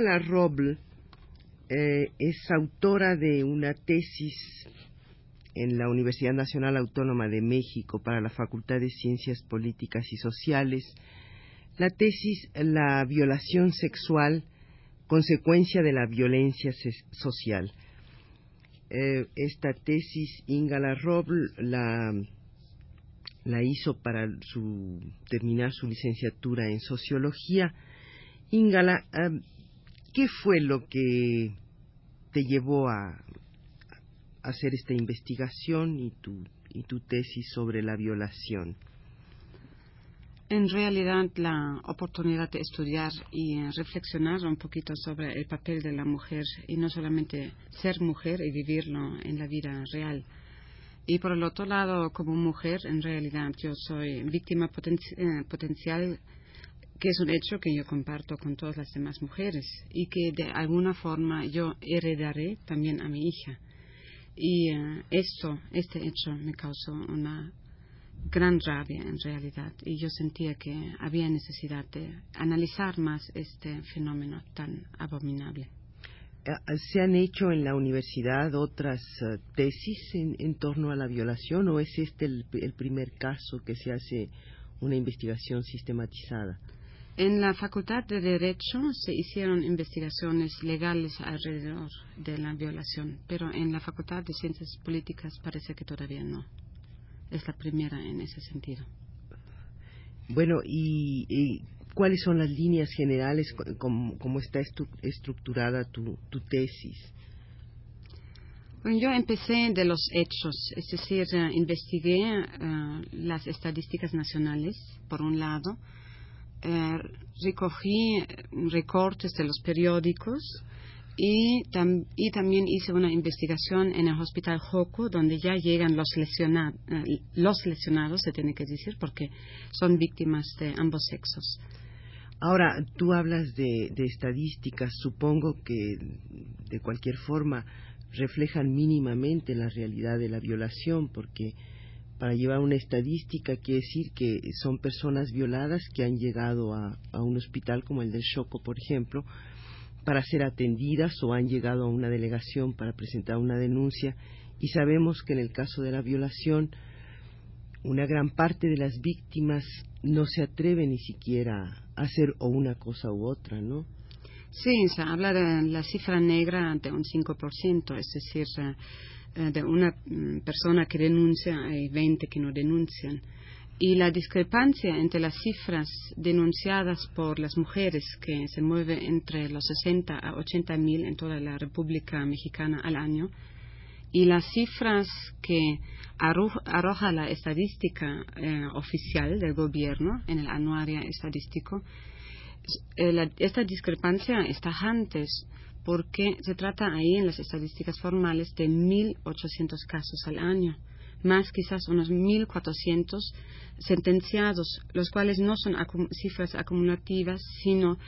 Ingala Roble eh, es autora de una tesis en la Universidad Nacional Autónoma de México para la Facultad de Ciencias Políticas y Sociales. La tesis La violación sexual, consecuencia de la violencia social. Eh, esta tesis Ingala Roble la, la hizo para terminar su licenciatura en sociología. Ingala, eh, ¿qué fue lo que te llevó a, hacer esta investigación y tu, y tu tesis sobre la violación? En realidad, la oportunidad de estudiar y eh, reflexionar un poquito sobre el papel de la mujer y no solamente ser mujer y vivirlo en la vida real. Y por el otro lado, como mujer, en realidad yo soy víctima eh, potencial, que es un hecho que yo comparto con todas las demás mujeres y que de alguna forma yo heredaré también a mi hija. Y eh, esto, este hecho me causó una gran rabia en realidad y yo sentía que había necesidad de analizar más este fenómeno tan abominable. Eh, ¿Se han hecho en la universidad otras eh, tesis en, torno a la violación o es este el, primer caso que se hace una investigación sistematizada? En la Facultad de Derecho se hicieron investigaciones legales alrededor de la violación, pero en la Facultad de Ciencias Políticas parece que todavía no es la primera en ese sentido. Bueno, ¿y, cuáles son las líneas generales, cómo, está estructurada tu, tesis? Bueno, yo empecé de los hechos, es decir, eh, investigué eh, las estadísticas nacionales, por un lado, eh, recogí recortes de los periódicos, y, también hice una investigación en el Hospital Joco, donde ya llegan los, lesionados, eh, los lesionados, se tiene que decir, porque son víctimas de ambos sexos. Ahora, tú hablas de, estadísticas, supongo que de cualquier forma reflejan mínimamente la realidad de la violación, porque para llevar una estadística quiere decir que son personas violadas que han llegado a, un hospital como el del Choco, por ejemplo, para ser atendidas o han llegado a una delegación para presentar una denuncia y sabemos que en el caso de la violación una gran parte de las víctimas no se atreve ni siquiera a hacer o una cosa u otra, ¿no? Sí, se habla de la cifra negra de un 5%, es decir, de una mm, persona que denuncia y 20 que no denuncian. Y la discrepancia entre las cifras denunciadas por las mujeres, que se mueve entre los 60 a 80 mil en toda la República Mexicana al año, y las cifras que arroja la estadística eh, oficial del gobierno en el anuario estadístico, eh, esta discrepancia está antes porque se trata ahí en las estadísticas formales de 1.800 casos al año, más quizás unos 1.400 sentenciados, los cuales no son cifras acumulativas, sino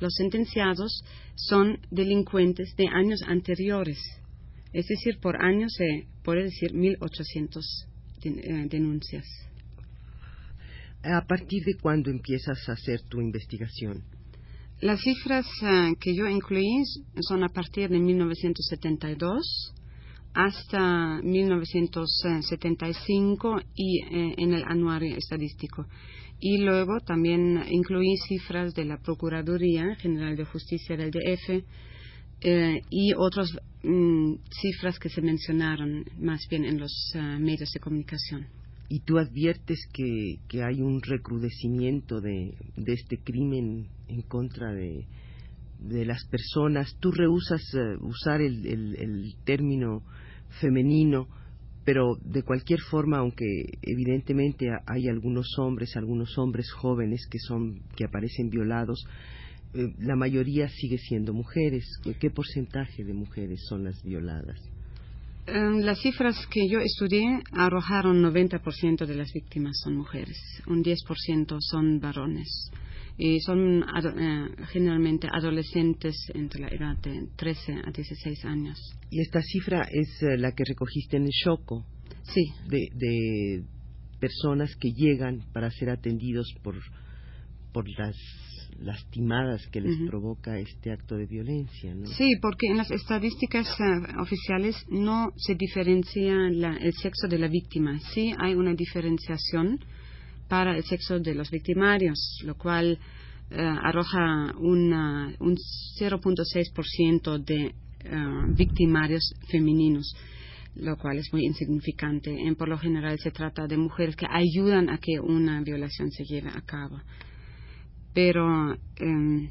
los sentenciados son delincuentes de años anteriores. Es decir, por año se puede decir 1.800 eh, denuncias. ¿A partir de cuándo empiezas a hacer tu investigación? Las cifras eh, que yo incluí son a partir de 1972 hasta 1975 y eh, en el anuario estadístico. Y luego también incluí cifras de la Procuraduría General de Justicia del DF eh, y otras mm, cifras que se mencionaron más bien en los eh, medios de comunicación. ¿Y tú adviertes que, hay un recrudecimiento de, este crimen en contra de, las personas. Tú rehusas eh, usar el, el, término femenino, pero de cualquier forma, aunque evidentemente hay algunos hombres, algunos hombres jóvenes que son que aparecen violados, eh, la mayoría sigue siendo mujeres. ¿Qué porcentaje de mujeres son las violadas? Em, las cifras que yo estudié arrojaron 90% de las víctimas son mujeres, un 10% son varones y son eh, generalmente adolescentes entre la edad de 13 a 16 años. ¿Y esta cifra es eh, la que recogiste en el Choco? Sí. De, personas que llegan para ser atendidos por, por las lastimadas que les provoca este acto de violencia, ¿no? Sí, porque en las estadísticas eh, oficiales no se diferencia el sexo de la víctima. Sí hay una diferenciación para el sexo de los victimarios, lo cual eh, arroja un 0.6% de eh, victimarios femeninos lo cual es muy insignificante. En, por lo general se trata de mujeres que ayudan a que una violación se lleve a cabo pero em,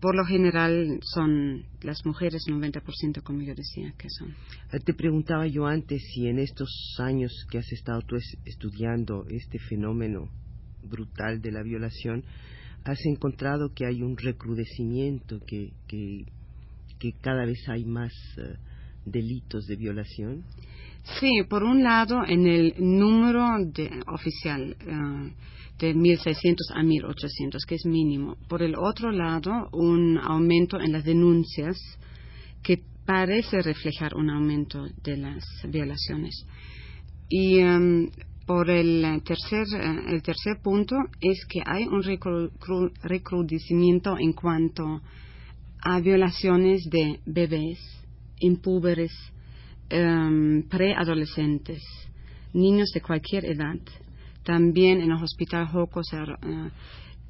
por lo general son las mujeres 90% como yo decía que son. Eh, te preguntaba yo antes si en estos años que has estado tú estudiando este fenómeno brutal de la violación, has encontrado que hay un recrudecimiento, que, que, que cada vez hay más eh, delitos de violación. Sí, por un lado, en el número de, oficial. Eh, de 1.600 a 1.800, que es mínimo. Por el otro lado, un aumento en las denuncias que parece reflejar un aumento de las violaciones. Y em, por el tercer, eh, el tercer punto es que hay un recrudecimiento en cuanto a violaciones de bebés, impúberes, em, preadolescentes, niños de cualquier edad también en el hospital Joco eh,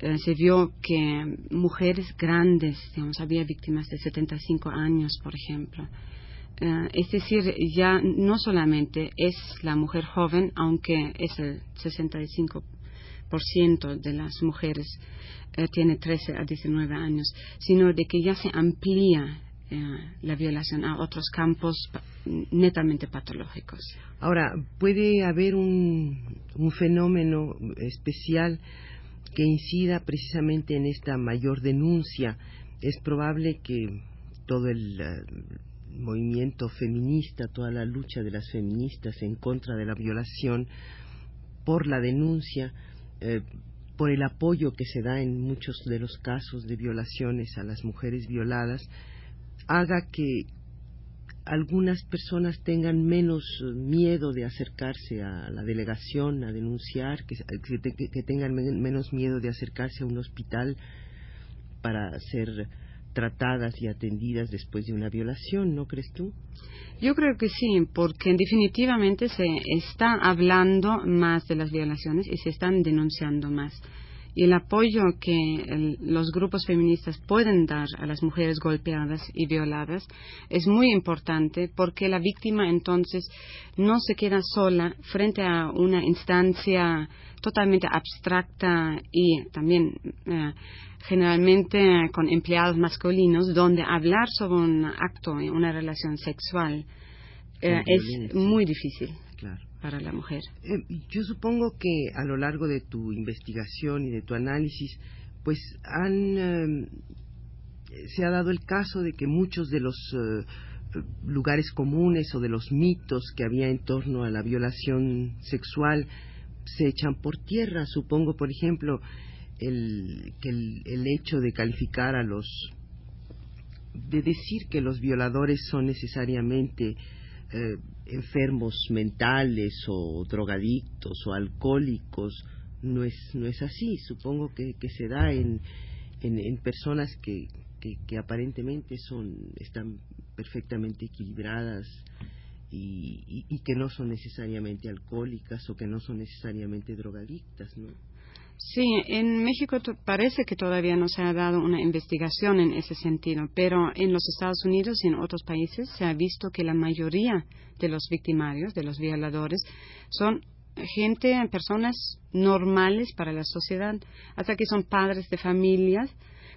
eh, se, vio que mujeres grandes, digamos, había víctimas de 75 años, por ejemplo. Eh, es decir, ya no solamente es la mujer joven, aunque es el 65% de las mujeres tiene 13 a 19 años, sino de que ya se amplía la violación a otros campos netamente patológicos. Ahora, puede haber un, un fenómeno especial que incida precisamente en esta mayor denuncia. Es probable que todo el eh, movimiento feminista, toda la lucha de las feministas en contra de la violación, por la denuncia, eh, por el apoyo que se da en muchos de los casos de violaciones a las mujeres violadas, haga que algunas personas tengan menos eh, miedo de acercarse a la delegación a denunciar, que, que, tengan menos miedo de acercarse a un hospital para ser tratadas y atendidas después de una violación, ¿no crees tú? Yo creo que sí, porque definitivamente se está hablando más de las violaciones y se están denunciando más y el apoyo que los grupos feministas pueden dar a las mujeres golpeadas y violadas es muy importante porque la víctima entonces no se queda sola frente a una instancia totalmente abstracta y también eh, generalmente con empleados masculinos donde hablar sobre un acto, una relación sexual eh, es muy difícil. Claro para la mujer. Eh, yo supongo que a lo largo de tu investigación y de tu análisis, pues han em, se ha dado el caso de que muchos de los eh, lugares comunes o de los mitos que había en torno a la violación sexual se echan por tierra. Supongo, por ejemplo, el, que el, el hecho de calificar a los de decir que los violadores son necesariamente eh, enfermos mentales o drogadictos o alcohólicos. No es, no es así. Supongo que, que se da en, en, personas que, que, aparentemente son, están perfectamente equilibradas y, y, que no son necesariamente alcohólicas o que no son necesariamente drogadictas, ¿no? Sí, en México parece que todavía no se ha dado una investigación en ese sentido, pero en los Estados Unidos y en otros países se ha visto que la mayoría de los victimarios, de los violadores, son gente, personas normales para la sociedad, hasta que son padres de familias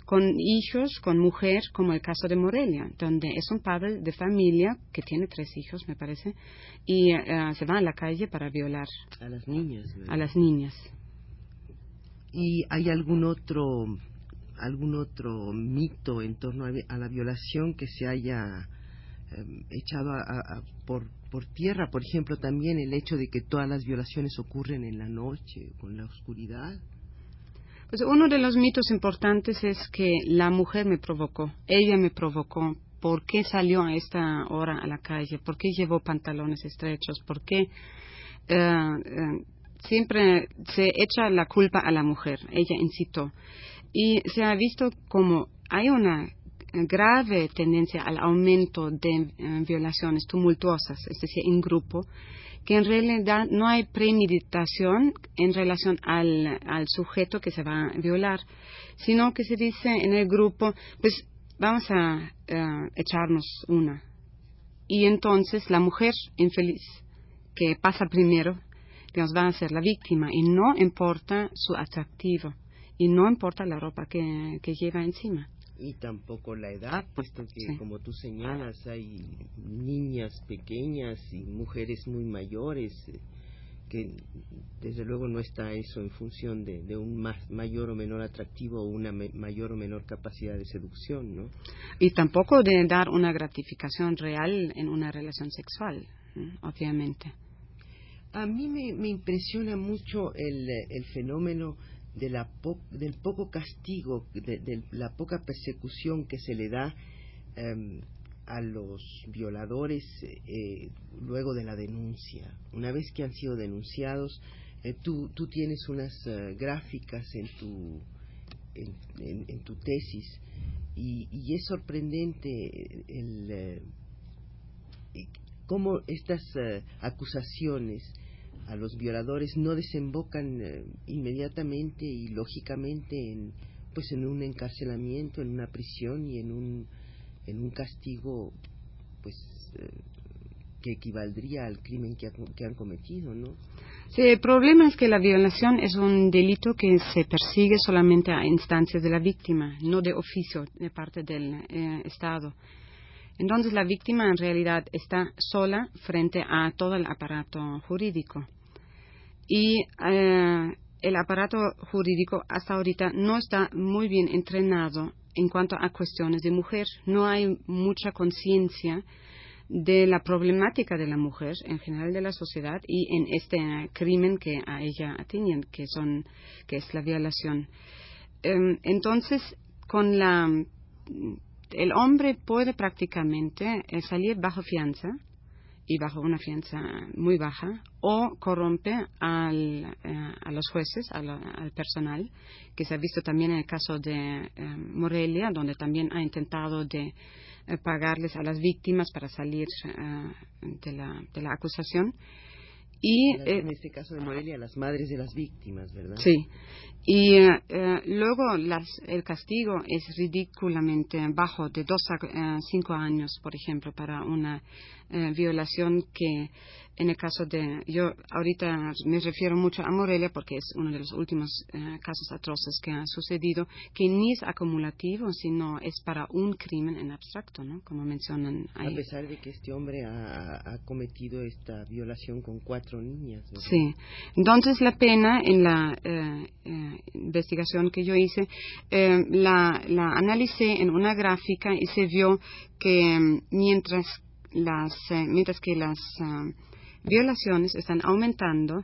con hijos, con mujer, como el caso de Morelia, donde es un padre de familia que tiene tres hijos, me parece, y eh, se va a la calle para violar a las niñas. A las niñas. ¿Y hay algún otro algún otro mito en torno a, la violación que se haya em, echado por, por tierra? Por ejemplo, también el hecho de que todas las violaciones ocurren en la noche, con la oscuridad. Pues uno de los mitos importantes es que la mujer me provocó, ella me provocó. ¿Por qué salió a esta hora a la calle? ¿Por qué llevó pantalones estrechos? ¿Por qué eh, eh, siempre se echa la culpa a la mujer? Ella incitó. Y se ha visto como hay una grave tendencia al aumento de eh, violaciones tumultuosas, es decir, en grupo, que en realidad no hay premeditación en relación al, sujeto que se va a violar, sino que se dice en el grupo, pues vamos a eh, echarnos una. Y entonces la mujer infeliz que pasa primero, digamos, va a ser la víctima y no importa su atractivo y no importa la ropa que lleva encima y tampoco la edad, puesto que como tú señalas hay niñas pequeñas y mujeres muy mayores eh, que desde luego no está eso en función de, un mayor o menor atractivo o una mayor o menor capacidad de seducción, ¿no? Y tampoco de dar una gratificación real en una relación sexual, obviamente. A mí me, impresiona mucho el, el fenómeno de la del poco castigo, de, la poca persecución que se le da em, a los violadores eh, luego de la denuncia. Una vez que han sido denunciados, eh, tú, tú, tienes unas eh, gráficas en tu, en, tu tesis y, y, es sorprendente el, cómo estas acusaciones a los violadores no desembocan eh, inmediatamente y lógicamente en pues en un encarcelamiento, en una prisión y en un en un castigo pues eh, que equivaldría al crimen que, han cometido, ¿no? Sí, el problema es que la violación es un delito que se persigue solamente a instancias de la víctima, no de oficio de parte del eh, Estado. Entonces la víctima en realidad está sola frente a todo el aparato jurídico y eh, el aparato jurídico hasta ahorita no está muy bien entrenado en cuanto a cuestiones de mujer. No hay mucha conciencia de la problemática de la mujer en general de la sociedad y en este crimen que a ella atienden, que son que es la violación. Em, entonces, con la el hombre puede prácticamente eh, salir bajo fianza y bajo una fianza muy baja, o corrompe al, eh, a los jueces, al, personal, que se ha visto también en el caso de eh, Morelia, donde también ha intentado de eh, pagarles a las víctimas para salir de la, de, la, acusación. Y, en este caso de Morelia, las madres de las víctimas, ¿verdad? Sí. Y luego el castigo es ridículamente bajo, de dos a cinco años, por ejemplo, para una eh, violación que en el caso de, yo ahorita me refiero mucho a Morelia porque es uno de los últimos eh, casos atroces que ha sucedido, que ni es acumulativo, sino es para un crimen en abstracto, ¿no? Como mencionan ahí. A pesar de que este hombre ha, cometido esta violación con cuatro niñas. Sí. Entonces la pena en la eh, investigación que yo hice, la, la analicé en una gráfica y se vio que mm, mientras las, eh, mientras que las eh, violaciones están aumentando,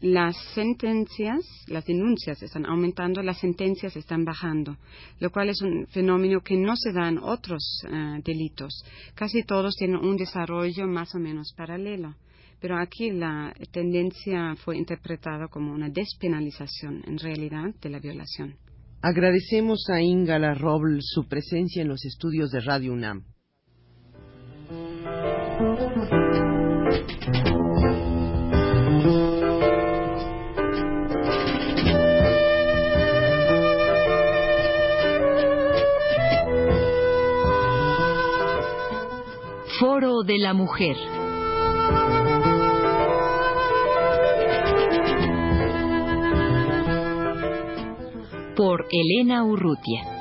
las sentencias, las denuncias están aumentando, las sentencias están bajando, lo cual es un fenómeno que no se da en otros eh, delitos. Casi todos tienen un desarrollo más o menos paralelo, pero aquí la tendencia fue interpretada como una despenalización en realidad de la violación. Agradecemos a Ingala Roble su presencia en los estudios de Radio UNAM. Foro de la Mujer. Por Elena Urrutia.